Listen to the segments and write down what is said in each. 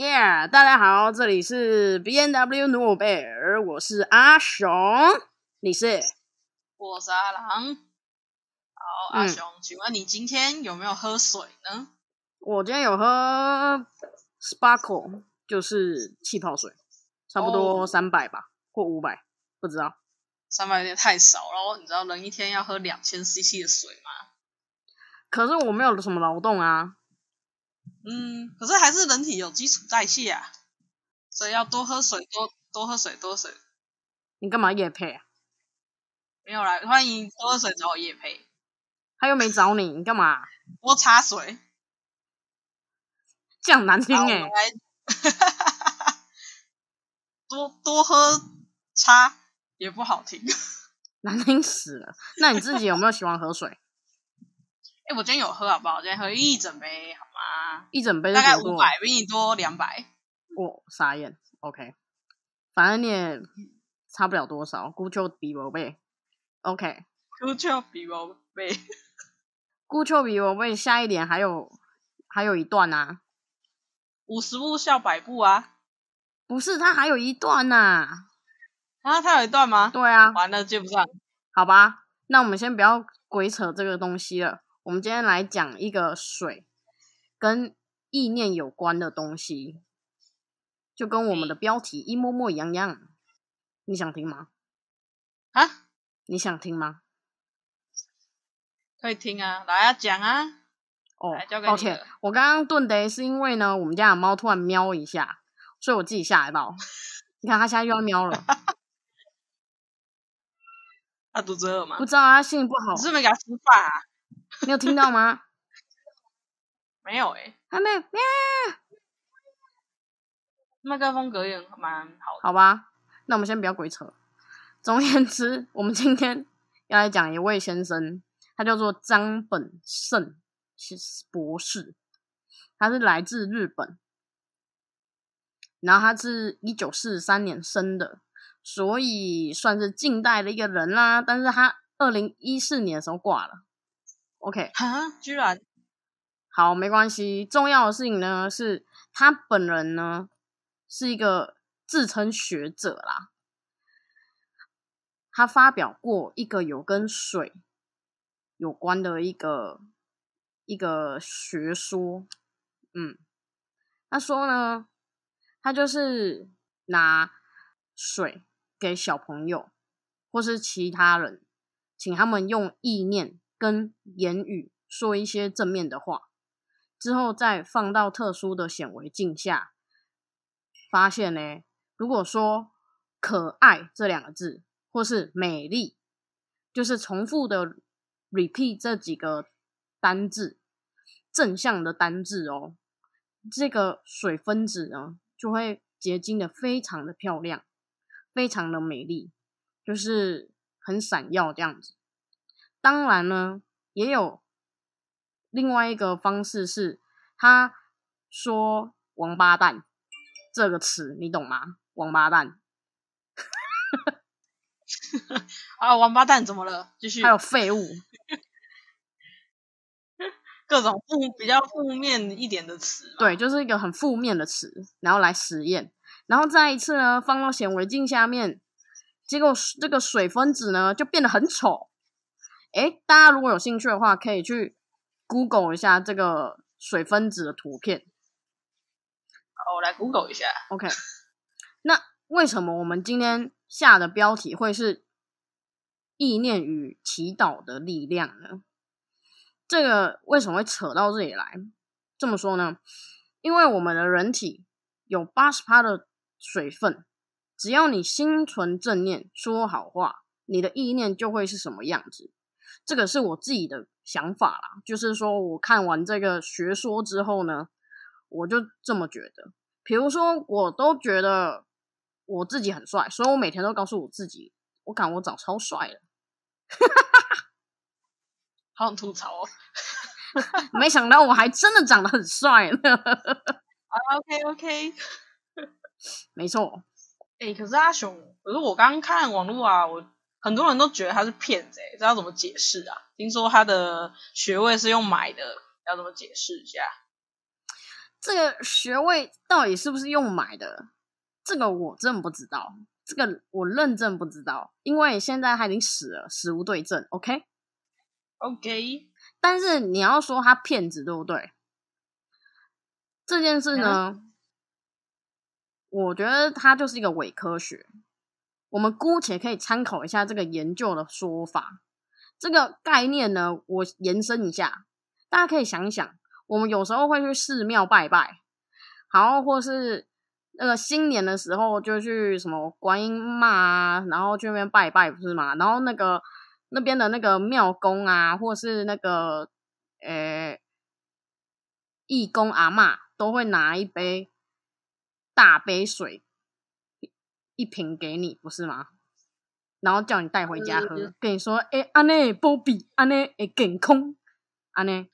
Yeah，大家好，这里是 B N W 努贝尔，我是阿雄，你是？我是阿郎。好，阿嗯雄，请问你今天有没有喝水呢？我今天有喝 Sparkle，就是气泡水，差不多哦三百吧，或五百，不知道。三百有点太少了，你知道人一天要喝两千 CC 的水吗？可是我没有什么劳动啊，嗯，可是还是人体有基础代谢啊，所以要多喝水，多多喝水，多喝水。你干嘛夜配啊？没有啦，欢迎多喝水找我叶配，他又没找你，你干嘛？多擦水。这样难听好，我哎、们来多多喝茶也不好听。难听死了。那你自己有没有喜欢喝水？哎、我今天有喝好不好？我今天喝一整杯，好吗？一整杯大概五百，比你多两百。我傻眼。OK，反正你也差不了多少，孤丘比我背。OK，姑丘比我背。孤丘比我背下一点还有还有一段啊，五十步笑百步啊！不是，它还有一段呐、啊，他有一段吗？对啊，完了接不上。好吧，那我们先不要鬼扯这个东西了。我们今天来讲一个水跟意念有关的东西，就跟我们的标题一模模一样样。你想听吗？啊，你想听吗？可以听啊，来啊讲啊。哦抱歉，我刚刚顿的是因为呢，我们家的猫突然喵一下，所以我自己吓到。你看它现在又要喵了，它肚子饿吗不？知道它心情不好你，是不是没给它吃饭啊？你有听到吗？没有诶、还没有喵，麦克风隔音蛮好的。好吧，那我们先不要鬼扯。总而言之，我们今天要来讲一位先生，他叫做张本胜博士，他是来自日本，然后他是一九四三年生的，所以算是近代的一个人啦。但是他二零一四年的时候挂了。OK，哈，居然好，没关系。重要的事情呢，是他本人呢是一个自称学者啦。他发表过一个有跟水有关的一个一个学说，嗯，他说呢，他就是拿水给小朋友或是其他人，请他们用意念跟言语说一些正面的话，之后再放到特殊的显微镜下，发现呢，如果说“可爱”这两个字，或是“美丽”，就是重复的 repeat 这几个单字，正向的单字哦，这个水分子呢就会结晶的非常的漂亮，非常的美丽，就是很闪耀这样子。当然呢，也有另外一个方式是，他说“王八蛋”这个词，你懂吗？王八蛋，啊，王八蛋怎么了？继续还。有废物，各种负比较负面一点的词。对，就是一个很负面的词，然后来实验，然后再一次呢放到显微镜下面，结果这个水分子呢就变得很丑。诶，大家如果有兴趣的话，可以去 Google 一下这个水分子的图片。好，我来 Google 一下。OK，那为什么我们今天下的标题会是意念与祈祷的力量呢？这个为什么会扯到这里来？这么说呢？因为我们的人体有八十趴的水分，只要你心存正念，说好话，你的意念就会是什么样子。这个是我自己的想法啦，就是说我看完这个学说之后呢，我就这么觉得。比如说，我都觉得我自己很帅，所以我每天都告诉我自己，我感我长超帅了。好想吐槽哦。没想到我还真的长得很帅，OK OK。没错，哎、可是阿雄，可是我刚刚看网络啊，我很多人都觉得他是骗子、欸，这要怎么解释啊？听说他的学位是用买的，要怎么解释一下？这个学位到底是不是用买的？这个我真不知道，这个我认真不知道，因为现在他已经死了，死无对证。OK，OK。但是你要说他骗子，对不对？这件事呢，我觉得他就是一个伪科学。我们姑且可以参考一下这个研究的说法。这个概念呢，我延伸一下，大家可以想一想。我们有时候会去寺庙拜拜，然后或是那个新年的时候就去什么观音妈，然后去那边拜拜，不是吗？然后那个那边的那个庙公啊，或是那个呃义工阿妈，都会拿一杯大杯水一瓶给你，不是吗？然后叫你带回家喝，跟你说：“哎，安内波比，安内诶健康，安内。”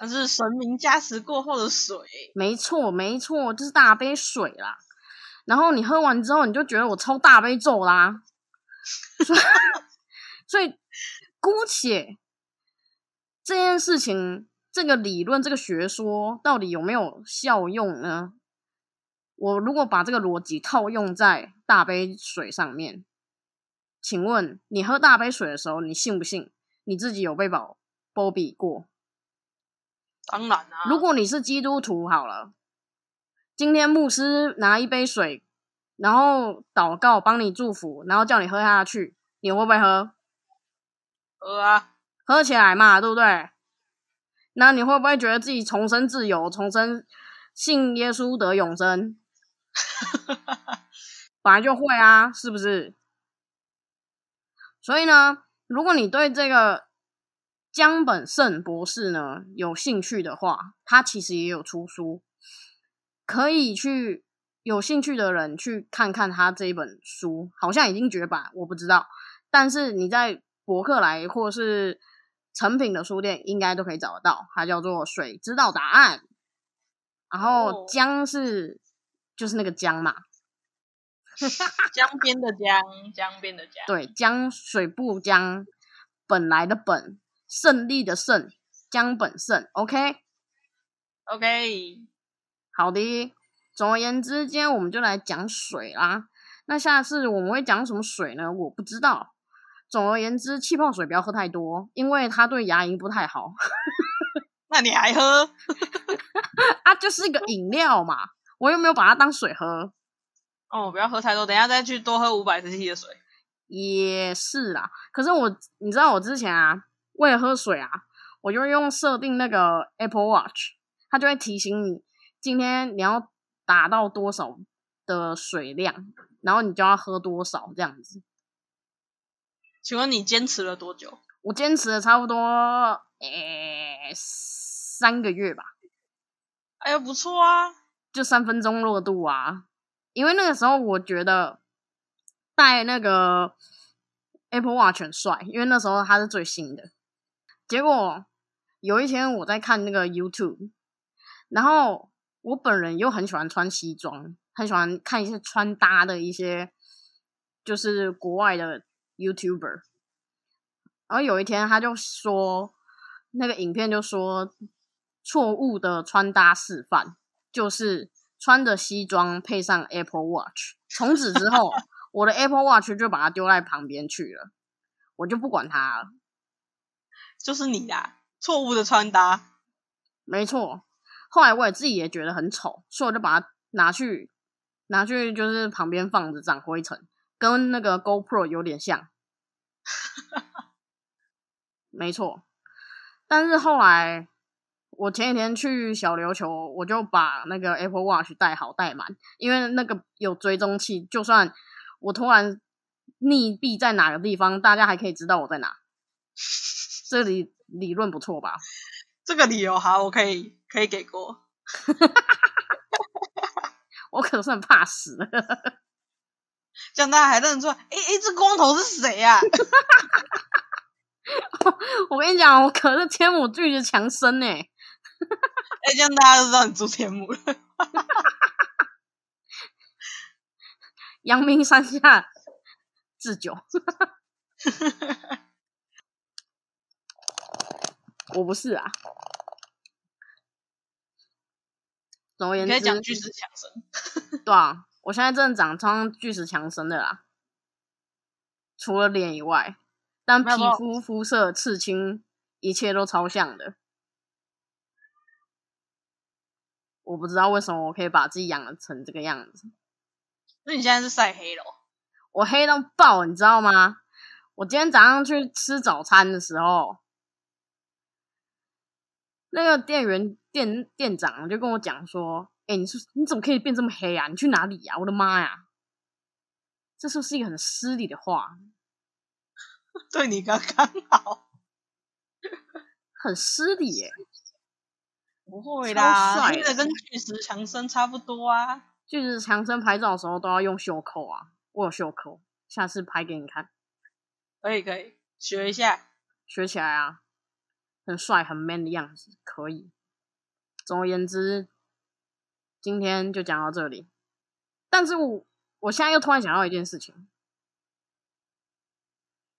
那是神明加持过后的水，没错没错，就是大杯水啦。然后你喝完之后，你就觉得我抽大杯咒啦。所以，姑且这件事情，这个理论，这个学说到底有没有效用呢？我如果把这个逻辑套用在大杯水上面，请问你喝大杯水的时候，你信不信你自己有被保波比过？当然啊！如果你是基督徒，好了，今天牧师拿一杯水，然后祷告，帮你祝福，然后叫你喝下去，你会不会喝？喝啊，喝起来嘛，对不对？那你会不会觉得自己重生自由，重生信耶稣得永生？本来就会啊，是不是？所以呢，如果你对这个。江本胜博士呢，有兴趣的话，他其实也有出书，可以去有兴趣的人去看看他这一本书，好像已经绝版，我不知道。但是你在博客来或是成品的书店，应该都可以找得到。它叫做《水知道答案》，然后江是就是那个 江嘛，江边的江，江边的江，对，江水不江，本来的本。胜利的胜，江本胜，OK，OK，好的。总而言之，今天我们就来讲水啦。那下次我们会讲什么水呢？我不知道。总而言之，气泡水不要喝太多，因为它对牙龈不太好。那你还喝？啊，就是一个饮料嘛，我又没有把它当水喝。哦，不要喝太多，等下再去多喝五百 CC 的水。也是啦，可是我，你知道我之前啊。为了喝水啊，我就用设定那个 Apple Watch，它就会提醒你今天你要达到多少的水量，然后你就要喝多少这样子。请问你坚持了多久？我坚持了差不多诶三个月吧。哎呀，不错啊，就三分钟热度啊。因为那个时候我觉得戴那个 Apple Watch 很帅，因为那时候它是最新的。结果有一天我在看那个 YouTube，然后我本人又很喜欢穿西装，很喜欢看一些穿搭的一些，就是国外的 YouTuber。然后有一天他就说，那个影片就说错误的穿搭示范，就是穿着西装配上 Apple Watch。从此之后，我的 Apple Watch 就把它丢在旁边去了，我就不管它了。就是你呀，错误的穿搭，没错。后来我也自己也觉得很丑，所以我就把它拿去拿去，就是旁边放着长灰尘，跟那个 GoPro 有点像。没错。但是后来我前几天去小琉球，我就把那个 Apple Watch 带好带满，因为那个有追踪器，就算我突然溺毙在哪个地方，大家还可以知道我在哪。这理理论不错吧？这个理由好，我可以可以给过。我可是很怕死，这样大家还认出来。哎哎，这光头是谁 呀？我跟你讲，我可是天母巨的强森呢。哎，这样大家都知道你住天母了。阳明山下智久。我不是啊。总而言之，你可以讲巨石强森。对啊，我现在真的长成巨石强森的啦，除了脸以外，但皮肤、肤色、刺青，一切都超像的。我不知道为什么我可以把自己养成这个样子，那你现在是晒黑了哦？我黑到爆，你知道吗？我今天早上去吃早餐的时候，那个店员店店长就跟我讲说：“哎、你是你怎么可以变这么黑啊？你去哪里呀、我的妈呀！”这是不是一个很失礼的话？对你刚刚好，很失礼耶、不会啦，黑的跟巨石强森差不多啊。巨石强森拍照的时候都要用袖扣啊，我有袖扣，下次拍给你看，可以可以，学一下。学起来啊，很帅很 man 的样子，可以。总而言之，今天就讲到这里。但是我我现在又突然想到一件事情，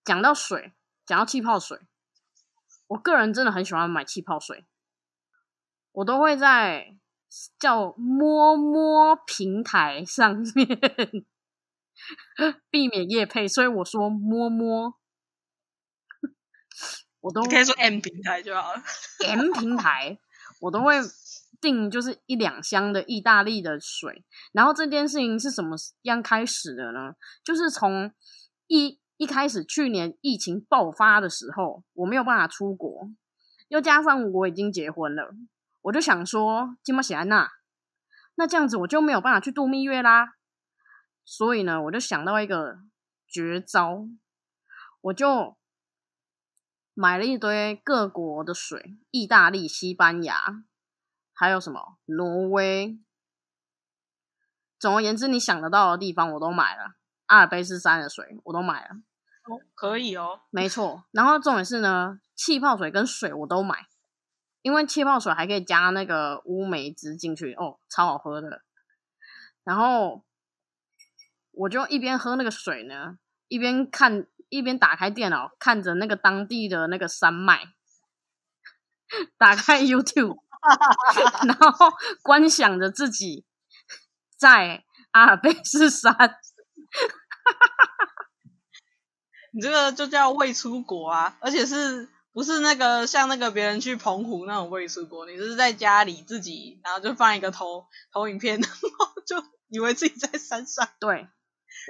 讲到水，讲到气泡水，我个人真的很喜欢买气泡水，我都会在叫摸摸平台上面 避免夜配，所以我说摸摸，我都你可以说 M 平台就好了。M 平台，我都会订就是一两箱的意大利的水。然后这件事情是什么样开始的呢？就是从一一开始去年疫情爆发的时候，我没有办法出国，又加上我已经结婚了，我就想说，金马喜安娜，那这样子我就没有办法去度蜜月啦。所以呢，我就想到一个绝招，我就买了一堆各国的水，意大利、西班牙，还有什么挪威。总而言之，你想得到的地方我都买了。阿尔卑斯山的水我都买了，哦，可以哦。没错。然后重点是呢，气泡水跟水我都买，因为气泡水还可以加那个乌梅汁进去，哦，超好喝的。然后我就一边喝那个水呢，一边看，一边打开电脑看着那个当地的那个山脉，打开 YouTube，然后观想着自己在阿尔卑斯山。你这个就叫未出国啊，而且是不是那个像那个别人去澎湖那种未出国？你是在家里自己，然后就放一个投投影片，然后就以为自己在山上。对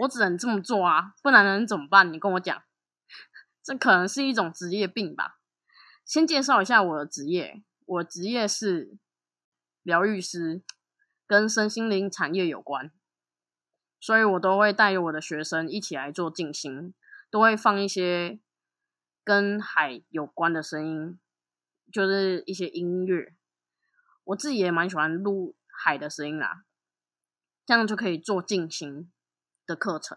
我只能这么做啊，不然能怎么办？你跟我讲，这可能是一种职业病吧。先介绍一下我的职业，我职业是疗愈师，跟身心灵产业有关，所以我都会带着我的学生一起来做静心，都会放一些跟海有关的声音，就是一些音乐。我自己也蛮喜欢录海的声音啦，这样就可以做静心的课程。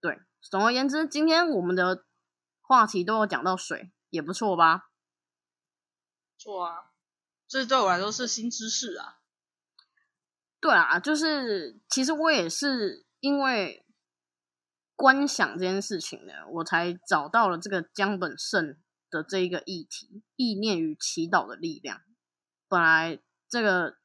对，总而言之，今天我们的话题都有讲到水，也不错吧？错啊，这对我来说是新知识啊。对啊，就是其实我也是因为观想这件事情呢，我才找到了这个江本胜的这一个议题——意念与祈祷的力量。本来这个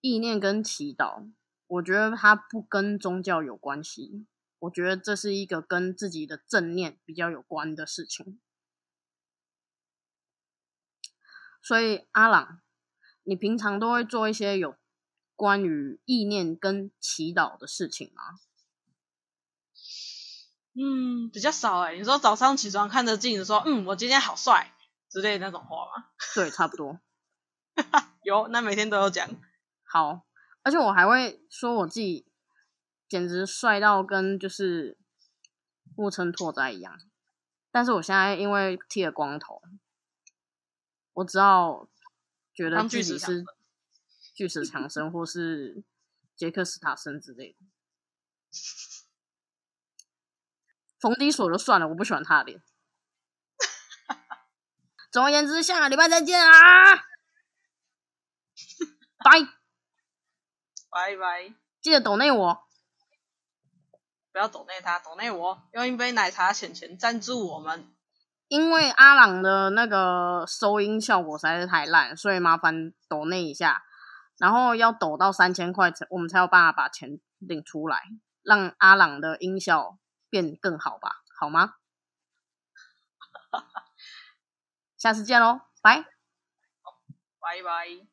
意念跟祈祷，我觉得它不跟宗教有关系，我觉得这是一个跟自己的正念比较有关的事情。所以阿朗，你平常都会做一些有关于意念跟祈祷的事情吗？嗯，比较少哎、你说早上起床看着镜子说，嗯，我今天好帅之类的那种话吗？对，差不多。有，那每天都有讲。好，而且我还会说我自己简直帅到跟就是木村拓哉一样。但是我现在因为剃了光头，我只要觉得当自己是巨石强森巨石强森或是杰克斯塔森之类的。冯迪所就算了，我不喜欢他的脸。总而言之，下个礼拜再见啊，拜！拜拜，记得抖内我。不要抖内他，抖内我，用一杯奶茶钱钱赞助我们。因为阿朗的那个收音效果实在是太烂，所以麻烦抖内一下，然后要抖到三千块，钱我们才有办法把钱领出来，让阿朗的音效变更好吧，好吗？下次见喽，拜。拜拜。